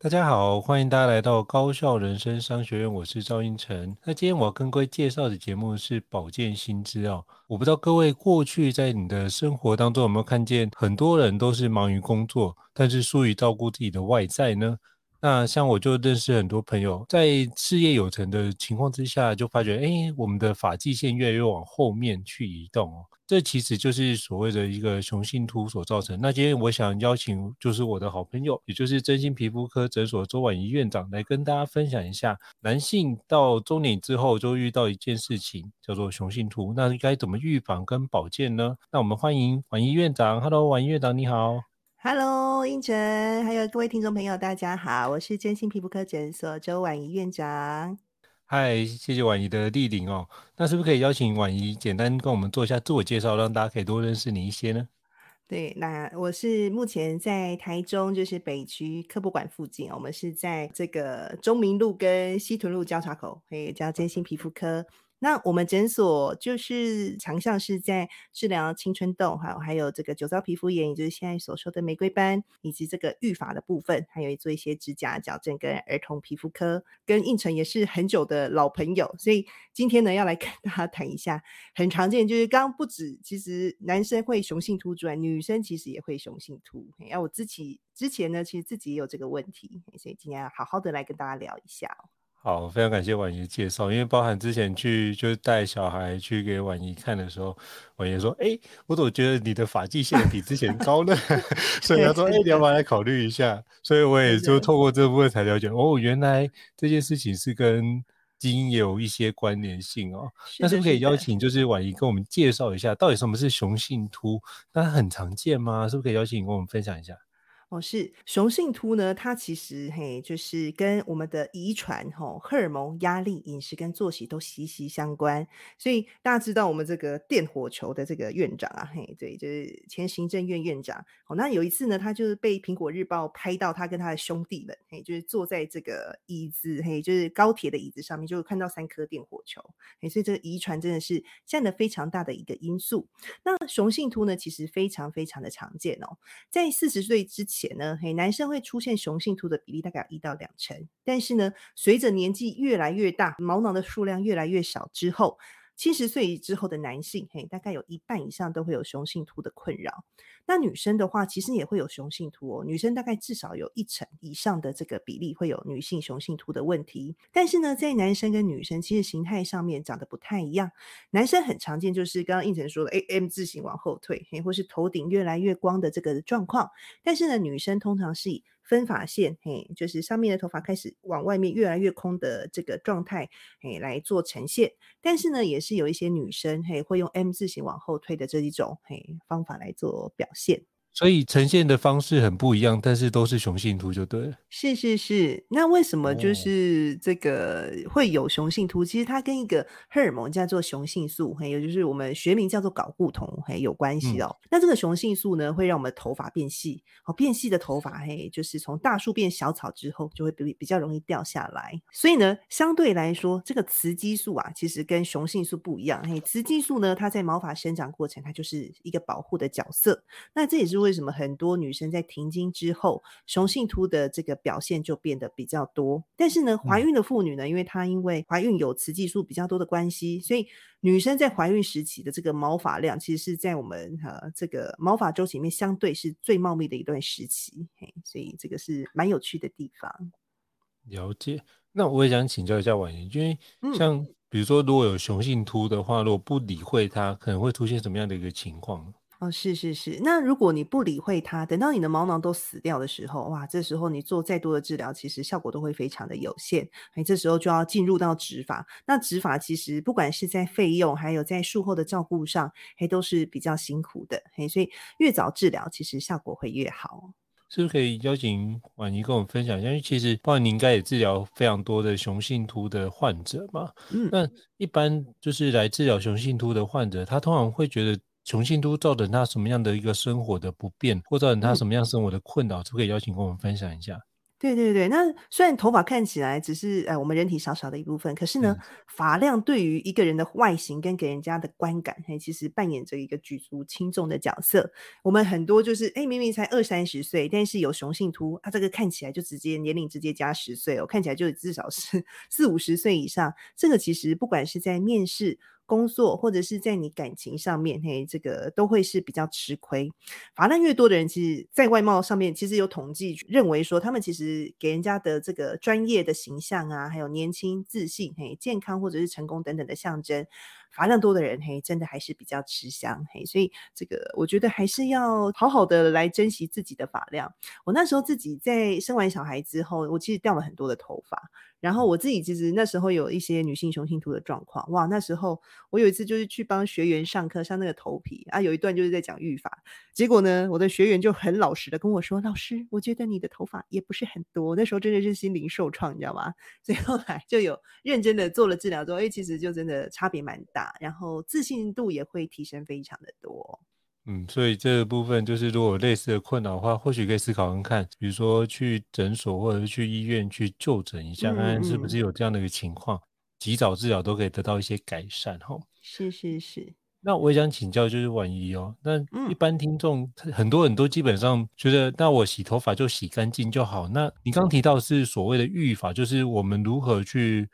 大家好，欢迎大家来到高效人生商学院，我是赵英成。那今天我要跟各位介绍的节目是保健新知哦。我不知道各位过去在你的生活当中有没有看见，很多人都是忙于工作，但是疏于照顾自己的外在呢？那像我就认识很多朋友，在事业有成的情况之下，就发觉，哎，我们的发际线越来越往后面去移动哦。这其实就是所谓的一个雄性秃所造成。那今天我想邀请，就是我的好朋友，也就是真心皮肤科诊所周婉仪院长来跟大家分享一下，男性到中年之后就遇到一件事情，叫做雄性秃，那应该怎么预防跟保健呢？那我们欢迎婉仪院长。Hello，婉仪院长你好。Hello，胤丞，还有各位听众朋友，大家好，我是真心皮肤科诊所周婉仪院长。嗨，谢谢婉仪的莅临哦。那是不是可以邀请婉仪简单跟我们做一下自我介绍，让大家可以多认识你一些呢？对，那我是目前在台中，就是北区科博馆附近，我们是在这个中明路跟西屯路交叉口，可以叫真心皮肤科。那我们诊所就是强项是在治疗青春痘，还有还有这个酒糟皮肤炎，也就是现在所说的玫瑰斑，以及这个预发的部分，还有做一些指甲矫正跟儿童皮肤科，跟应成也是很久的老朋友，所以今天呢要来跟大家谈一下，很常见就是刚不止其实男生会雄性秃之外，女生其实也会雄性秃。要我自己之前呢，其实自己也有这个问题，所以今天要好好的来跟大家聊一下。好，非常感谢宛仪介绍，因为包含之前去就是带小孩去给婉仪看的时候，婉仪说：“哎、欸，我怎么觉得你的发际线比之前高呢？” 所以他说：“哎、欸，你要不要来考虑一下？”所以我也就透过这部分才了解，哦，原来这件事情是跟基因也有一些关联性哦。那是不是可以邀请就是婉仪跟我们介绍一下，到底什么是雄性秃？那很常见吗？是不是可以邀请你跟我们分享一下？哦，是雄性秃呢，它其实嘿，就是跟我们的遗传、吼荷尔蒙、压力、饮食跟作息都息息相关。所以大家知道我们这个电火球的这个院长啊，嘿，对，就是前行政院院长。哦，那有一次呢，他就是被苹果日报拍到他跟他的兄弟们，嘿，就是坐在这个椅子，嘿，就是高铁的椅子上面，就看到三颗电火球。嘿，所以这个遗传真的是占了非常大的一个因素。那雄性秃呢，其实非常非常的常见哦，在四十岁之前。呢，嘿，男生会出现雄性秃的比例大概一到两成，但是呢，随着年纪越来越大，毛囊的数量越来越少之后，七十岁之后的男性，嘿，大概有一半以上都会有雄性秃的困扰。那女生的话，其实也会有雄性秃哦。女生大概至少有一成以上的这个比例会有女性雄性秃的问题。但是呢，在男生跟女生其实形态上面长得不太一样。男生很常见就是刚刚应成说的，A M 字形往后退，嘿，或是头顶越来越光的这个状况。但是呢，女生通常是以分发线，嘿，就是上面的头发开始往外面越来越空的这个状态，嘿，来做呈现。但是呢，也是有一些女生，嘿，会用 M 字形往后推的这一种，嘿，方法来做表现。所以呈现的方式很不一样，但是都是雄性秃就对了。是是是，那为什么就是这个会有雄性秃？哦、其实它跟一个荷尔蒙叫做雄性素，还有就是我们学名叫做睾固酮，还有关系哦。嗯、那这个雄性素呢，会让我们头发变细，哦，变细的头发，嘿，就是从大树变小草之后，就会比比较容易掉下来。所以呢，相对来说，这个雌激素啊，其实跟雄性素不一样。嘿，雌激素呢，它在毛发生长过程，它就是一个保护的角色。那这也是。为什么很多女生在停经之后，雄性秃的这个表现就变得比较多？但是呢，怀孕的妇女呢，因为她因为怀孕有雌激素比较多的关系，所以女生在怀孕时期的这个毛发量，其实是在我们呃这个毛发周期里面相对是最茂密的一段时期。嘿，所以这个是蛮有趣的地方。了解。那我也想请教一下婉莹，因为像、嗯、比如说，如果有雄性秃的话，如果不理会它，可能会出现什么样的一个情况？哦，是是是。那如果你不理会它，等到你的毛囊都死掉的时候，哇，这时候你做再多的治疗，其实效果都会非常的有限。哎，这时候就要进入到植发。那植发其实不管是在费用，还有在术后的照顾上，哎，都是比较辛苦的。哎，所以越早治疗，其实效果会越好。是不是可以邀请婉仪跟我们分享一下？因为其实，包括你应该也治疗非常多的雄性秃的患者嘛。嗯，那一般就是来治疗雄性秃的患者，他通常会觉得雄性秃造成他什么样的一个生活的不便，或造成他什么样生活的困扰，是不是可以邀请跟我们分享一下？对对对，那虽然头发看起来只是呃我们人体小小的一部分，可是呢，发量对于一个人的外形跟给人家的观感，嘿，其实扮演着一个举足轻重的角色。我们很多就是哎，明明才二三十岁，但是有雄性秃，他、啊、这个看起来就直接年龄直接加十岁哦，看起来就至少是四五十岁以上。这个其实不管是在面试。工作或者是在你感情上面，嘿，这个都会是比较吃亏。发量越多的人，其实，在外貌上面，其实有统计认为说，他们其实给人家的这个专业的形象啊，还有年轻、自信、嘿，健康或者是成功等等的象征。发量多的人，嘿，真的还是比较吃香，嘿，所以这个我觉得还是要好好的来珍惜自己的发量。我那时候自己在生完小孩之后，我其实掉了很多的头发，然后我自己其实那时候有一些女性雄性秃的状况，哇，那时候我有一次就是去帮学员上课上那个头皮啊，有一段就是在讲育发，结果呢，我的学员就很老实的跟我说，老师，我觉得你的头发也不是很多，那时候真的是心灵受创，你知道吗？所以后来就有认真的做了治疗之后，哎，其实就真的差别蛮大。然后自信度也会提升非常的多，嗯，所以这个部分就是如果有类似的困扰的话，或许可以思考看看，比如说去诊所或者是去医院去就诊一下，看看是不是有这样的一个情况，及早治疗都可以得到一些改善哈。是是是。那我也想请教，就是宛仪哦，那一般听众很多人都基本上觉得，那我洗头发就洗干净就好。那你刚提到是所谓的育发，就是我们如何去。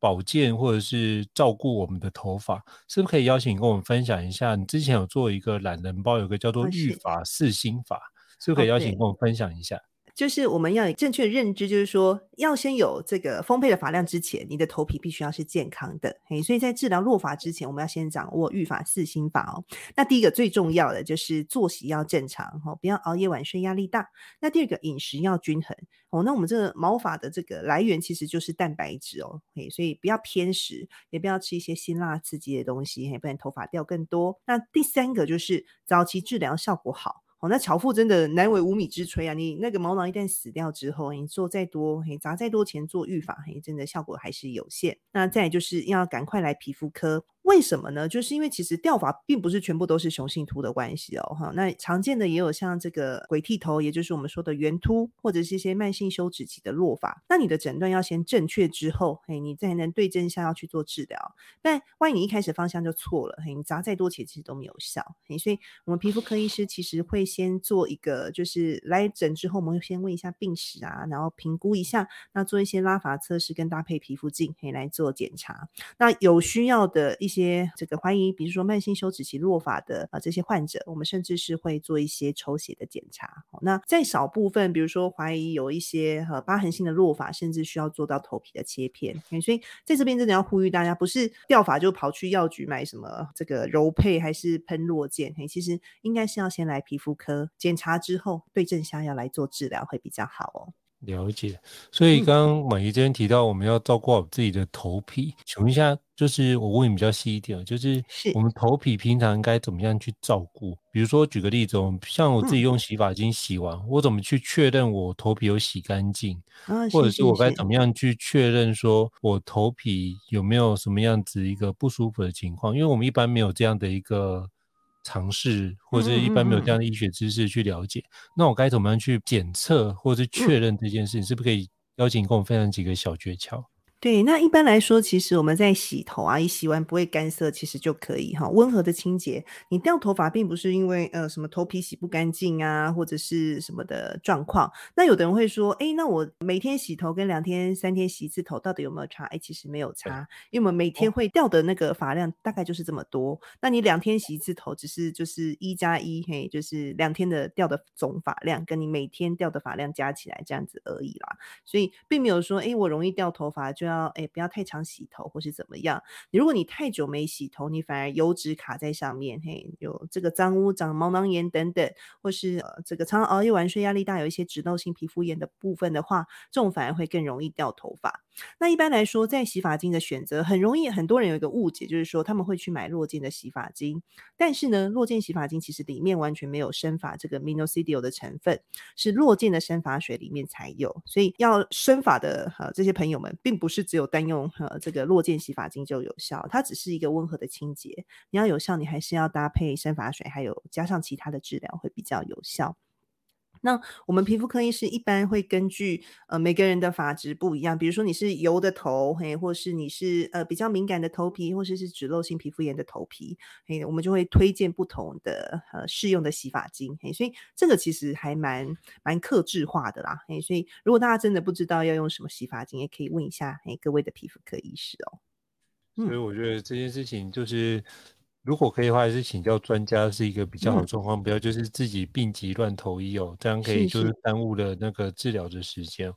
保健或者是照顾我们的头发，是不是可以邀请你跟我们分享一下？你之前有做一个懒人包，有个叫做育发四心法，是，不是可以邀请你跟我们分享一下？就是我们要有正确的认知，就是说要先有这个丰沛的发量之前，你的头皮必须要是健康的。嘿，所以在治疗落发之前，我们要先掌握育发四心法哦。那第一个最重要的就是作息要正常哦，不要熬夜晚睡，压力大。那第二个饮食要均衡哦。那我们这个毛发的这个来源其实就是蛋白质哦，嘿，所以不要偏食，也不要吃一些辛辣刺激的东西，嘿，不然头发掉更多。那第三个就是早期治疗效果好。哦，那巧妇真的难为无米之炊啊！你那个毛囊一旦死掉之后，你做再多，嘿，砸再多钱做育发，嘿，真的效果还是有限。那再就是要赶快来皮肤科。为什么呢？就是因为其实掉发并不是全部都是雄性秃的关系哦，哈。那常见的也有像这个鬼剃头，也就是我们说的圆秃，或者是一些慢性休止期的落发。那你的诊断要先正确之后，嘿，你再能对症下药去做治疗。但万一你一开始方向就错了，嘿，你砸再多钱其实都没有效。嘿，所以我们皮肤科医师其实会先做一个，就是来诊之后，我们会先问一下病史啊，然后评估一下，那做一些拉发测试跟搭配皮肤镜，可以来做检查。那有需要的一些些这个怀疑，比如说慢性休止期落发的啊这些患者，我们甚至是会做一些抽血的检查。那在少部分，比如说怀疑有一些呃疤痕性的落发，甚至需要做到头皮的切片。所以在这边真的要呼吁大家，不是掉发就跑去药局买什么这个柔沛还是喷落健，其实应该是要先来皮肤科检查之后，对症下药来做治疗会比较好哦。了解，所以刚刚宛仪这边提到我们要照顾好自己的头皮，请问一下，就是我问你比较细一点，就是我们头皮平常应该怎么样去照顾？比如说举个例子，像我自己用洗发精洗完，嗯、我怎么去确认我头皮有洗干净？啊、或者是我该怎么样去确认说我头皮有没有什么样子一个不舒服的情况？因为我们一般没有这样的一个。尝试或者一般没有这样的医学知识去了解，嗯嗯嗯，那我该怎么样去检测或者是确认这件事情？嗯、是不是可以邀请跟我分享几个小诀窍？对，那一般来说，其实我们在洗头啊，一洗完不会干涩，其实就可以哈，温和的清洁。你掉头发并不是因为呃什么头皮洗不干净啊，或者是什么的状况。那有的人会说，哎，那我每天洗头跟两天、三天洗一次头，到底有没有差？哎，其实没有差，因为我们每天会掉的那个发量大概就是这么多。那你两天洗一次头，只是就是一加一，嘿，就是两天的掉的总发量，跟你每天掉的发量加起来这样子而已啦。所以并没有说，哎，我容易掉头发就要哎不要太常洗头或是怎么样。如果你太久没洗头，你反而油脂卡在上面，嘿，有这个脏污、长毛囊炎等等，或是呃这个常常熬夜晚睡、压力大，有一些脂漏性皮肤炎的部分的话，这种反而会更容易掉头发。那一般来说，在洗发精的选择，很容易很多人有一个误解，就是说他们会去买落健的洗发精，但是呢，落健洗发精其实里面完全没有生发这个 minoxidil 的成分，是落健的生发水里面才有，所以要生发的呃这些朋友们，并不是只有单用呃这个落健洗发精就有效，它只是一个温和的清洁，你要有效，你还是要搭配生发水，还有加上其他的治疗会比较有效。那我们皮肤科医师一般会根据呃每个人的发质不一样，比如说你是油的头，嘿，或是你是呃比较敏感的头皮，或者是脂漏性皮肤炎的头皮，嘿，我们就会推荐不同的呃适用的洗发精，嘿，所以这个其实还蛮蛮克制化的啦，嘿，所以如果大家真的不知道要用什么洗发精，也可以问一下嘿各位的皮肤科医师哦。嗯，所以我觉得这件事情就是。如果可以的话，还是请教专家是一个比较好的状况，嗯，不要就是自己病急乱投医哦，这样可以就是耽误了那个治疗的时间。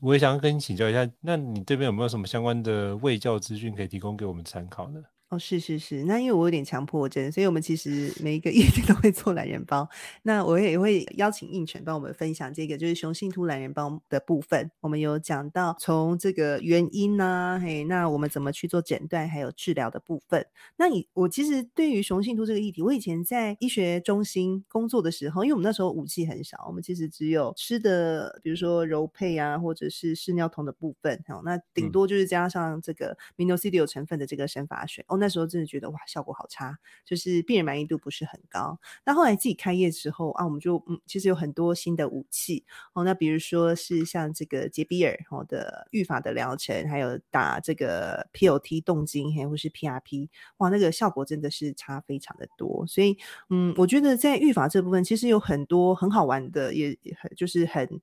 我也想跟你请教一下，那你这边有没有什么相关的卫教资讯可以提供给我们参考呢？哦，是是是，那因为我有点强迫症，所以我们其实每一个月都会做懒人包。那我也会邀请应权帮我们分享这个，就是雄性秃懒人包的部分。我们有讲到从这个原因呢、啊，嘿，那我们怎么去做诊断，还有治疗的部分。那你我其实对于雄性秃这个议题，我以前在医学中心工作的时候，因为我们那时候武器很少，我们其实只有吃的，比如说柔配啊，或者是试尿酮的部分，哦，那顶多就是加上这个 minoxidil 成分的这个生发水。哦。那时候真的觉得哇，效果好差，就是病人满意度不是很高。那后来自己开业之后啊，我们就嗯，其实有很多新的武器哦。那比如说是像这个杰比尔哦的育发的疗程，还有打这个 POT 动经，还或是 PRP，哇，那个效果真的是差非常的多。所以嗯，我觉得在育发这部分，其实有很多很好玩的，也很就是很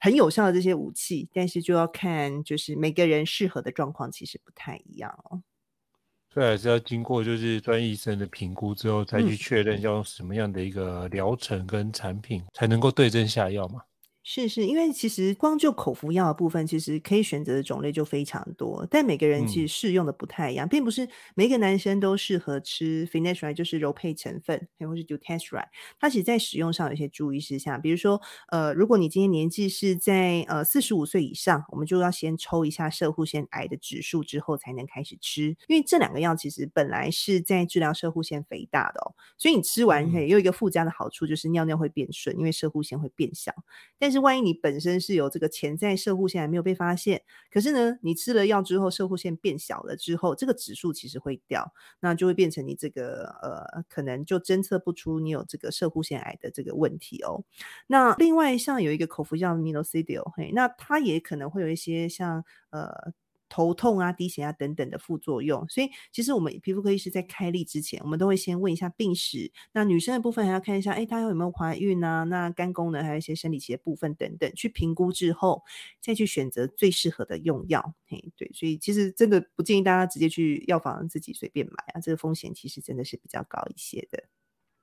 很有效的这些武器，但是就要看就是每个人适合的状况，其实不太一样哦。对，还是要经过就是专业医生的评估之后，再去确认要用什么样的一个疗程跟产品，才能够对症下药嘛。是是，因为其实光就口服药的部分，其实可以选择的种类就非常多，但每个人其实适用的不太一样，嗯、并不是每个男生都适合吃 finasteride 就是柔配成分，或是 dutasteride。它其实在使用上有一些注意事项，比如说，呃，如果你今天年纪是在呃四十五岁以上，我们就要先抽一下射护腺癌的指数之后才能开始吃，因为这两个药其实本来是在治疗射护腺肥大的哦，所以你吃完可以有一个附加的好处，就是尿尿会变顺，因为射护腺会变小，但是。万一你本身是有这个潜在射护腺还没有被发现，可是呢，你吃了药之后，射护腺变小了之后，这个指数其实会掉，那就会变成你这个呃，可能就侦测不出你有这个射护腺癌的这个问题哦。那另外像有一个口服药 m i n o c i d i l 嘿，那它也可能会有一些像呃。头痛啊、低血压等等的副作用，所以其实我们皮肤科医师在开立之前，我们都会先问一下病史。那女生的部分还要看一下，哎，她有没有怀孕啊？那肝功能还有一些生理期的部分等等，去评估之后，再去选择最适合的用药。嘿，对，所以其实真的不建议大家直接去药房自己随便买啊，这个风险其实真的是比较高一些的。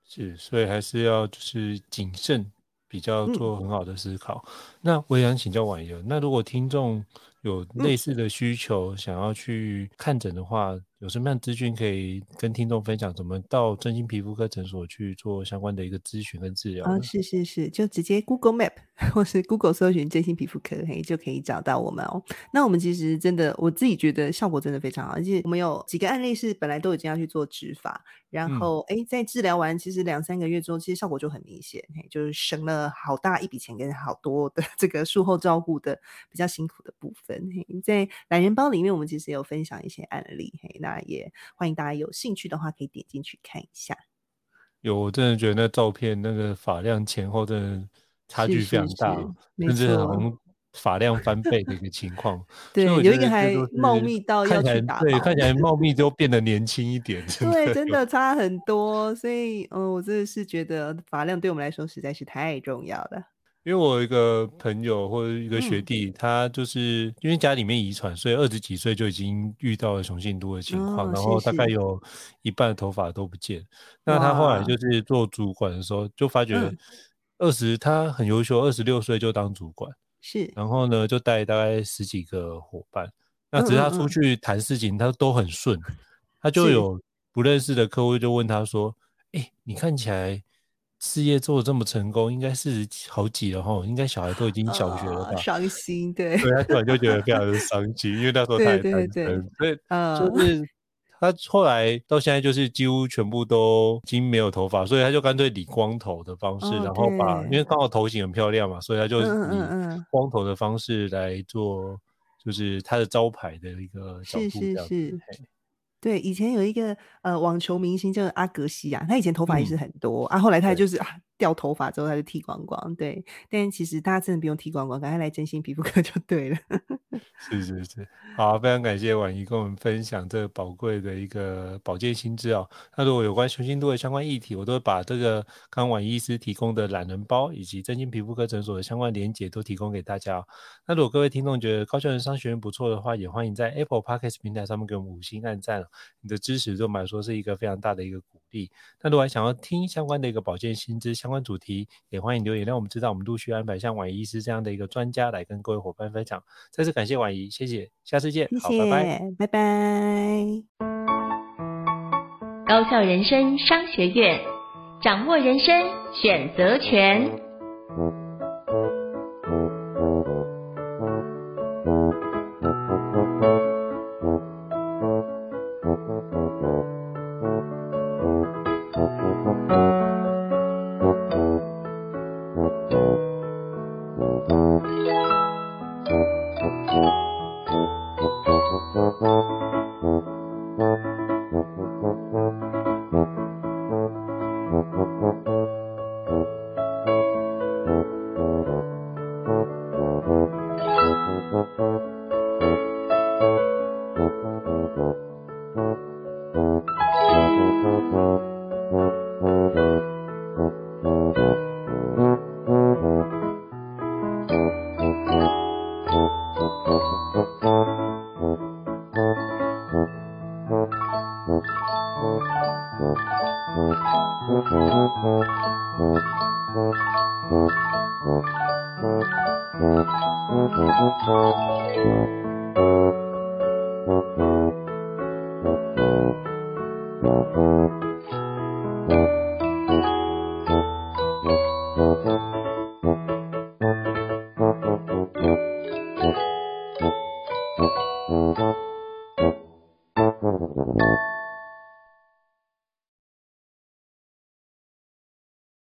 是，所以还是要就是谨慎，比较做很好的思考。嗯、那我也想请教婉仪，那如果听众。有类似的需求，嗯、想要去看诊的话，有什么样资讯可以跟听众分享？怎么到真心皮肤科诊所去做相关的一个咨询跟治疗？啊，是是是，就直接 Google Map 或是 Google 搜寻真心皮肤科，嘿，就可以找到我们哦。那我们其实真的，我自己觉得效果真的非常好，而且我们有几个案例是本来都已经要去做植发，然后哎、嗯，在治疗完其实两三个月之后，其实效果就很明显，嘿，就是省了好大一笔钱跟好多的 这个术后照顾的比较辛苦的部分。在懒人包里面，我们其实有分享一些案例，嘿，那也欢迎大家有兴趣的话，可以点进去看一下。有，我真的觉得那照片那个发量前后的差距非常大，甚至能发量翻倍的一个情况。对，有一个还茂密到要去打，对，看起来茂密都变得年轻一点。对，真的差很多。所以，嗯，我真的是觉得发量对我们来说实在是太重要了。因为我有一个朋友或者一个学弟，嗯、他就是因为家里面遗传，所以二十几岁就已经遇到了雄性秃的情况，哦，然后大概有一半的头发都不见。那他后来就是做主管的时候，就发觉二十，嗯、他很优秀，二十六岁就当主管，是，然后呢就带大概十几个伙伴，那只是他出去谈事情，他都很顺。他就有不认识的客户就问他说：“哎、欸，你看起来事业做的这么成功，应该是好几了哈，应该小孩都已经小学了吧？”伤心，对。对，他突然就觉得非常的 伤心，因为那时候他也单身，对对对，所以就是他后来到现在就是几乎全部都已经没有头发，所以他就干脆理光头的方式，哦、然后把因为刚好头型很漂亮嘛，所以他就以光头的方式来做，就是他的招牌的一个角度这样子。是是是。对，以前有一个呃网球明星叫阿格西亚，他以前头发也是很多、嗯、啊，后来他就是啊掉头发之后他就剃光光，对。但其实大家真的不用剃光光，赶快来真心皮肤科就对了。是是是，好，非常感谢婉仪跟我们分享这个宝贵的一个保健心知哦。那如果有关雄性秃的相关议题，我都会把这个刚婉医师提供的懒人包以及真心皮肤科诊所的相关连结都提供给大家、哦。那如果各位听众觉得高效人商学院不错的话，也欢迎在 Apple Podcast 平台上面给我们五星按赞、哦。你的支持对我们来说是一个非常大的一个鼓励。那如果还想要听相关的一个保健新知相关主题，也欢迎留言让我们知道，我们陆续安排像婉仪医师这样的一个专家来跟各位伙伴分享。再次感谢婉仪，谢谢，下次见，谢谢好，拜拜，拜拜。高校人生商学院，掌握人生选择权。Thank you.